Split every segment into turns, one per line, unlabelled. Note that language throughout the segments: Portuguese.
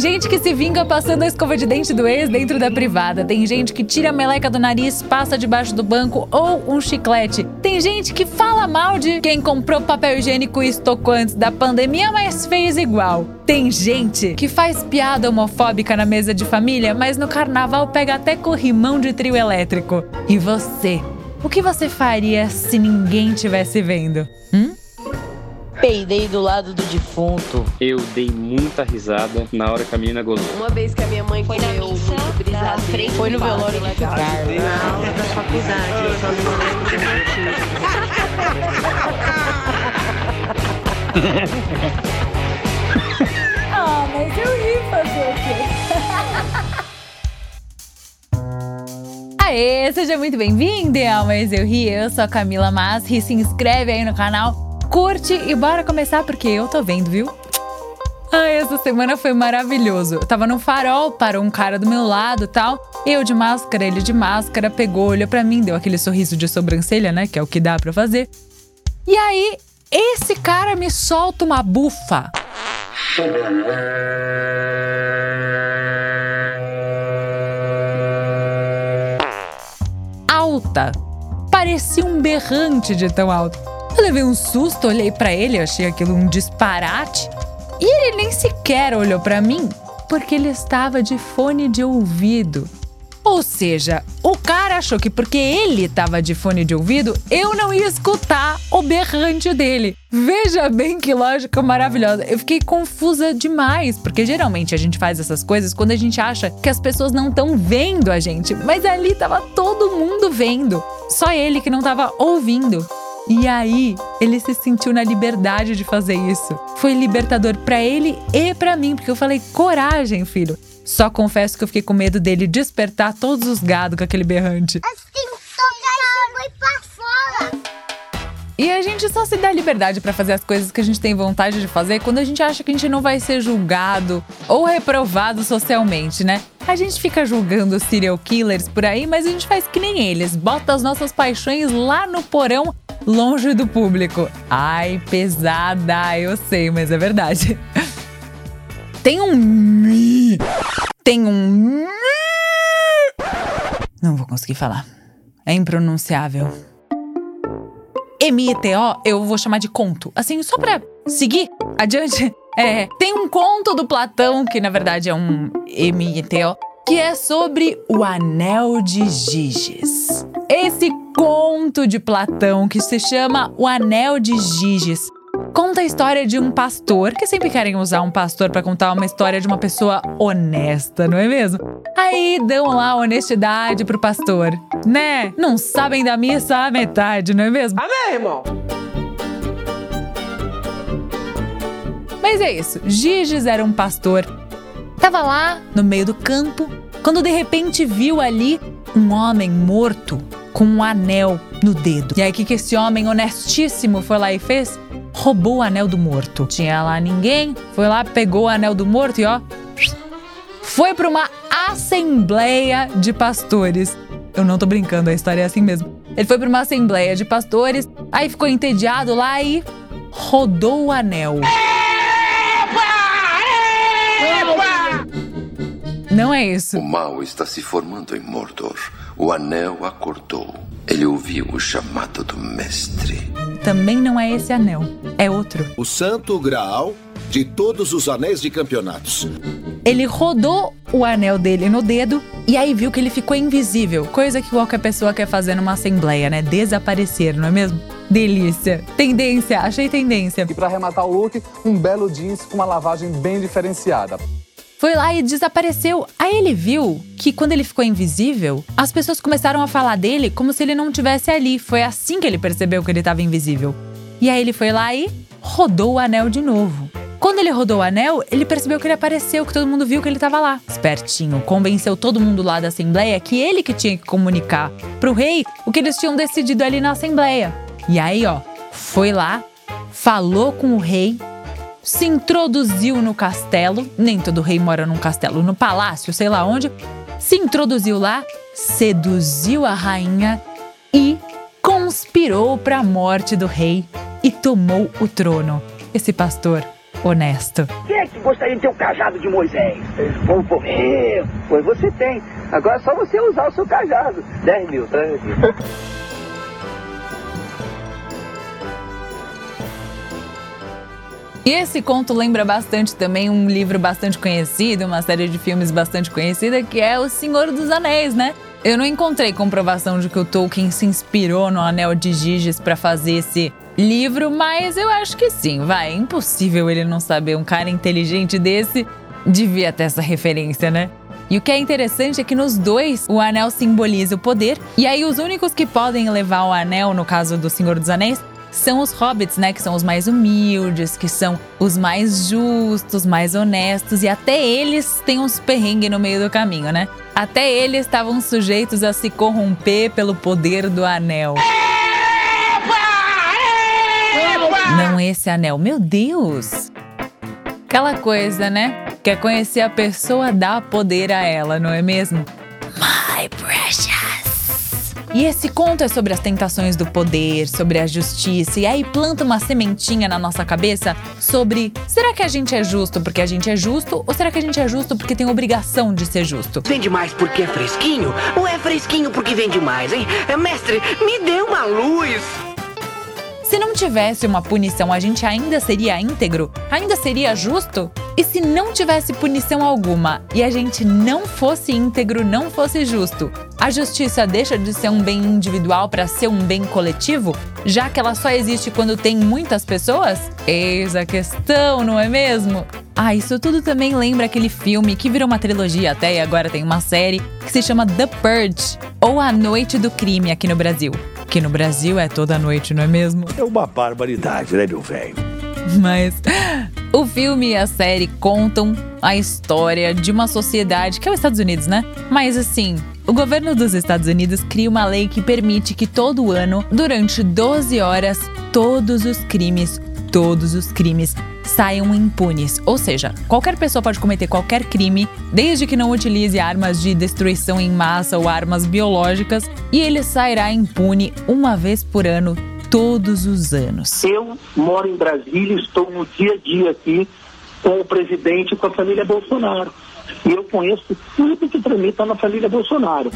gente que se vinga passando a escova de dente do ex dentro da privada. Tem gente que tira a meleca do nariz, passa debaixo do banco ou um chiclete. Tem gente que fala mal de quem comprou papel higiênico e estocou antes da pandemia, mas fez igual. Tem gente que faz piada homofóbica na mesa de família, mas no carnaval pega até corrimão de trio elétrico. E você? O que você faria se ninguém tivesse vendo? Hum?
Peidei do lado do defunto.
Eu dei muita risada na hora que a menina gozou.
Uma vez que a minha mãe foi na missa,
na frente foi no velório de
Na aula da faculdade, eu só não lembro do
Ah, mas eu ri fazer o quê? Aê, seja muito bem-vindo ao Mas Eu Ri, eu sou a Camila Masri, se inscreve aí no canal curte e bora começar porque eu tô vendo, viu? Ai, essa semana foi maravilhoso. Eu tava no farol, parou um cara do meu lado tal. Eu de máscara, ele de máscara, pegou, olhou pra mim, deu aquele sorriso de sobrancelha, né? Que é o que dá pra fazer. E aí, esse cara me solta uma bufa. Alta. Parecia um berrante de tão alto. Levei um susto, olhei para ele, achei aquilo um disparate. E ele nem sequer olhou para mim, porque ele estava de fone de ouvido. Ou seja, o cara achou que porque ele estava de fone de ouvido, eu não ia escutar o berrante dele. Veja bem que lógica maravilhosa. Eu fiquei confusa demais, porque geralmente a gente faz essas coisas quando a gente acha que as pessoas não estão vendo a gente, mas ali estava todo mundo vendo, só ele que não estava ouvindo. E aí, ele se sentiu na liberdade de fazer isso. Foi libertador para ele e para mim, porque eu falei: "Coragem, filho". Só confesso que eu fiquei com medo dele despertar todos os gados com aquele berrante. E a gente só se dá liberdade para fazer as coisas que a gente tem vontade de fazer quando a gente acha que a gente não vai ser julgado ou reprovado socialmente, né? A gente fica julgando serial killers por aí, mas a gente faz que nem eles, bota as nossas paixões lá no porão longe do público. Ai, pesada, eu sei, mas é verdade. Tem um mi. Tem um mi. Não vou conseguir falar. É impronunciável. M-I-T-O, eu vou chamar de conto. Assim, só pra seguir adiante. É, tem um conto do Platão, que na verdade é um M-I-T-O, que é sobre o Anel de Giges. Esse conto de Platão, que se chama O Anel de Giges, conta a história de um pastor, que sempre querem usar um pastor para contar uma história de uma pessoa honesta, não é mesmo? Aí dão lá honestidade pro pastor, né? Não sabem da missa a metade, não é mesmo?
Amém, irmão?
Mas é isso, Giges era um pastor Tava lá, no meio do campo, quando de repente viu ali um homem morto com um anel no dedo. E aí, o que, que esse homem honestíssimo foi lá e fez? Roubou o anel do morto. Tinha lá ninguém, foi lá, pegou o anel do morto e ó. Foi para uma assembleia de pastores. Eu não tô brincando, a história é assim mesmo. Ele foi para uma assembleia de pastores, aí ficou entediado lá e rodou o anel. Não é isso.
O mal está se formando em Mordor. O anel acordou. Ele ouviu o chamado do mestre.
Também não é esse anel. É outro.
O Santo Graal de todos os anéis de campeonatos.
Ele rodou o anel dele no dedo e aí viu que ele ficou invisível. Coisa que qualquer pessoa quer fazer numa assembleia, né? Desaparecer, não é mesmo? Delícia. Tendência, achei tendência.
E para arrematar o look, um belo jeans com uma lavagem bem diferenciada
foi lá e desapareceu. Aí ele viu que quando ele ficou invisível, as pessoas começaram a falar dele como se ele não tivesse ali. Foi assim que ele percebeu que ele estava invisível. E aí ele foi lá e rodou o anel de novo. Quando ele rodou o anel, ele percebeu que ele apareceu, que todo mundo viu que ele estava lá. Espertinho, convenceu todo mundo lá da Assembleia que ele que tinha que comunicar pro rei o que eles tinham decidido ali na Assembleia. E aí, ó, foi lá, falou com o rei, se introduziu no castelo, nem todo rei mora num castelo, no palácio, sei lá onde, se introduziu lá, seduziu a rainha e conspirou para a morte do rei e tomou o trono. Esse pastor honesto.
Quem é que gostaria de ter o cajado de Moisés? Vamos morrer. Pois você tem. Agora é só você usar o seu cajado. 10 mil, 10 mil.
E esse conto lembra bastante também um livro bastante conhecido, uma série de filmes bastante conhecida, que é O Senhor dos Anéis, né? Eu não encontrei comprovação de que o Tolkien se inspirou no Anel de Giges para fazer esse livro, mas eu acho que sim, vai. É impossível ele não saber. Um cara inteligente desse devia ter essa referência, né? E o que é interessante é que nos dois o anel simboliza o poder, e aí os únicos que podem levar o anel, no caso do Senhor dos Anéis, são os hobbits, né? Que são os mais humildes, que são os mais justos, mais honestos, e até eles têm uns perrengues no meio do caminho, né? Até eles estavam sujeitos a se corromper pelo poder do anel. Não esse anel, meu Deus! Aquela coisa, né? Quer conhecer a pessoa, dá poder a ela, não é mesmo? My precious! E esse conto é sobre as tentações do poder, sobre a justiça, e aí planta uma sementinha na nossa cabeça sobre será que a gente é justo porque a gente é justo ou será que a gente é justo porque tem obrigação de ser justo?
Vende mais porque é fresquinho ou é fresquinho porque vende mais, hein? Mestre, me dê uma luz!
Se não tivesse uma punição, a gente ainda seria íntegro? Ainda seria justo? E se não tivesse punição alguma e a gente não fosse íntegro, não fosse justo, a justiça deixa de ser um bem individual para ser um bem coletivo, já que ela só existe quando tem muitas pessoas? Eis a questão, não é mesmo? Ah, isso tudo também lembra aquele filme que virou uma trilogia até e agora tem uma série que se chama The Purge ou A Noite do Crime aqui no Brasil. Que no Brasil é toda noite, não é mesmo?
É uma barbaridade, né, meu velho?
Mas o filme e a série contam a história de uma sociedade que é os Estados Unidos, né? Mas assim, o governo dos Estados Unidos cria uma lei que permite que todo ano, durante 12 horas, todos os crimes, todos os crimes saiam impunes. Ou seja, qualquer pessoa pode cometer qualquer crime, desde que não utilize armas de destruição em massa ou armas biológicas, e ele sairá impune uma vez por ano, todos os anos.
Eu moro em Brasília, estou no dia a dia aqui com o presidente e com a família Bolsonaro. E eu conheço tudo que tramita na família Bolsonaro.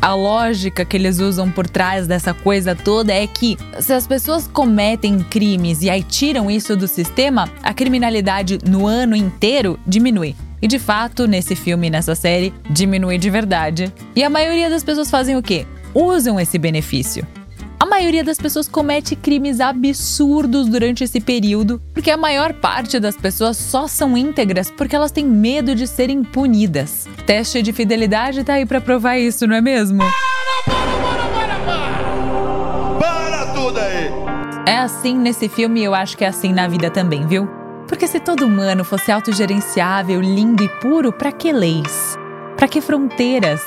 A lógica que eles usam por trás dessa coisa toda é que se as pessoas cometem crimes e aí tiram isso do sistema, a criminalidade no ano inteiro diminui. E de fato, nesse filme, nessa série, diminui de verdade. E a maioria das pessoas fazem o quê? Usam esse benefício. A maioria das pessoas comete crimes absurdos durante esse período, porque a maior parte das pessoas só são íntegras porque elas têm medo de serem punidas. Teste de fidelidade tá aí para provar isso, não é mesmo? É assim nesse filme e eu acho que é assim na vida também, viu? Porque se todo humano fosse autogerenciável, lindo e puro, para que leis? Para que fronteiras?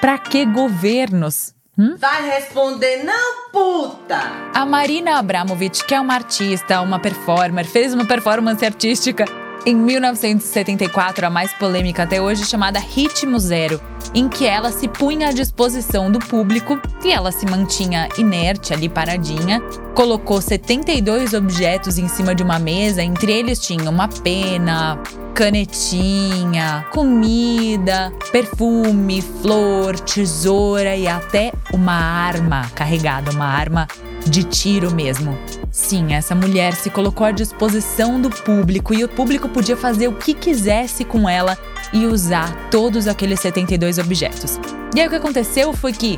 Para que governos?
Hum? Vai responder não, puta!
A Marina Abramovic, que é uma artista, uma performer, fez uma performance artística em 1974, a mais polêmica até hoje, chamada Ritmo Zero, em que ela se punha à disposição do público e ela se mantinha inerte ali paradinha, colocou 72 objetos em cima de uma mesa, entre eles tinha uma pena, canetinha, comida, perfume, flor, tesoura e até uma arma carregada, uma arma de tiro mesmo. Sim, essa mulher se colocou à disposição do público e o público podia fazer o que quisesse com ela e usar todos aqueles 72 objetos. E aí o que aconteceu foi que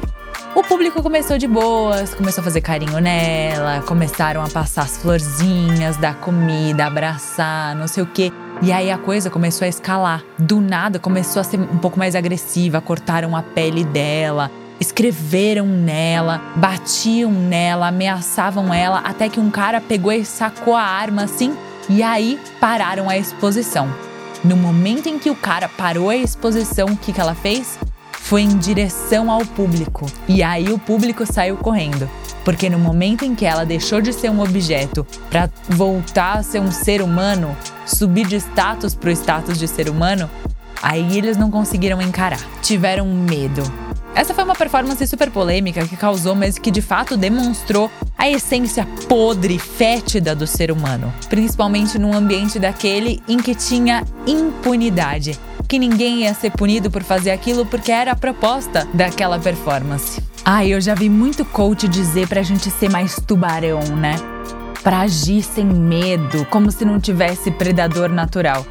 o público começou de boas, começou a fazer carinho nela, começaram a passar as florzinhas, dar comida, abraçar, não sei o quê. E aí a coisa começou a escalar. Do nada começou a ser um pouco mais agressiva, cortaram a pele dela, escreveram nela, batiam nela, ameaçavam ela, até que um cara pegou e sacou a arma assim, e aí pararam a exposição. No momento em que o cara parou a exposição, o que, que ela fez? Foi em direção ao público. E aí o público saiu correndo. Porque no momento em que ela deixou de ser um objeto para voltar a ser um ser humano, subir de status para o status de ser humano, aí eles não conseguiram encarar. Tiveram medo Essa foi uma performance super polêmica que causou, mas que de fato demonstrou a essência podre fétida do ser humano, principalmente num ambiente daquele em que tinha impunidade, que ninguém ia ser punido por fazer aquilo porque era a proposta daquela performance. Ah, eu já vi muito coach dizer pra gente ser mais tubarão, né? Pra agir sem medo, como se não tivesse predador natural.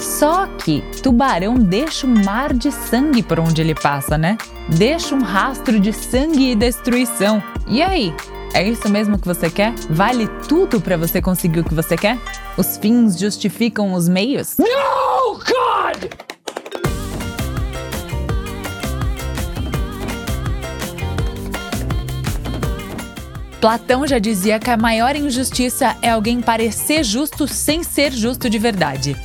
Só que tubarão deixa um mar de sangue por onde ele passa, né? Deixa um rastro de sangue e destruição. E aí? É isso mesmo que você quer? Vale tudo para você conseguir o que você quer? Os fins justificam os meios?
No, God!
Platão já dizia que a maior injustiça é alguém parecer justo sem ser justo de verdade.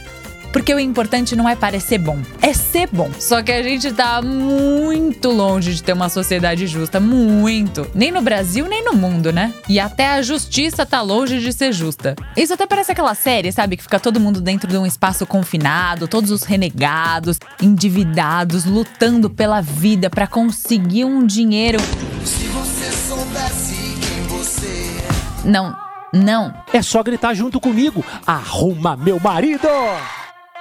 Porque o importante não é parecer bom, é ser bom. Só que a gente tá muito longe de ter uma sociedade justa, muito. Nem no Brasil, nem no mundo, né? E até a justiça tá longe de ser justa. Isso até parece aquela série, sabe? Que fica todo mundo dentro de um espaço confinado, todos os renegados, endividados, lutando pela vida para conseguir um dinheiro. Se você soubesse quem você é. Não, não.
É só gritar junto comigo. Arruma meu marido!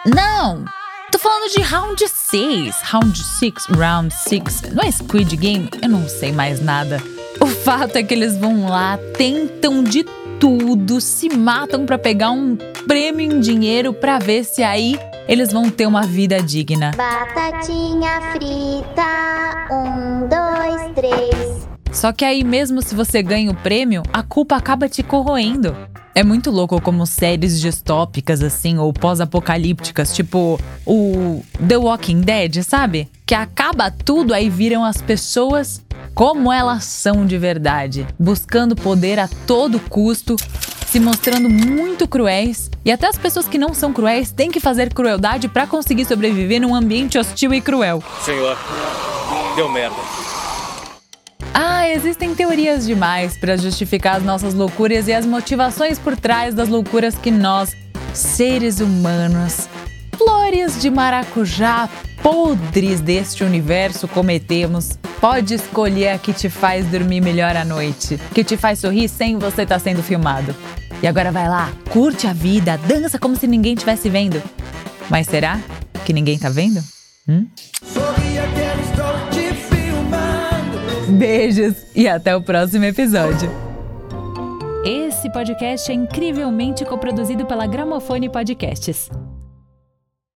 Não! Tô falando de round 6. Round 6, round 6. Não é Squid Game? Eu não sei mais nada. O fato é que eles vão lá, tentam de tudo, se matam para pegar um prêmio em dinheiro para ver se aí eles vão ter uma vida digna.
Batatinha frita, um, dois, três.
Só que aí, mesmo se você ganha o prêmio, a culpa acaba te corroendo. É muito louco como séries distópicas, assim, ou pós-apocalípticas, tipo o The Walking Dead, sabe? Que acaba tudo, aí viram as pessoas como elas são de verdade, buscando poder a todo custo, se mostrando muito cruéis. E até as pessoas que não são cruéis têm que fazer crueldade para conseguir sobreviver num ambiente hostil e cruel.
Senhor, deu merda.
Existem teorias demais para justificar as nossas loucuras e as motivações por trás das loucuras que nós, seres humanos, flores de maracujá podres deste universo cometemos. Pode escolher a que te faz dormir melhor à noite, que te faz sorrir sem você estar tá sendo filmado. E agora vai lá, curte a vida, dança como se ninguém estivesse vendo. Mas será que ninguém tá vendo? Hum? Beijos e até o próximo episódio. Esse podcast é incrivelmente coproduzido pela Gramofone Podcasts.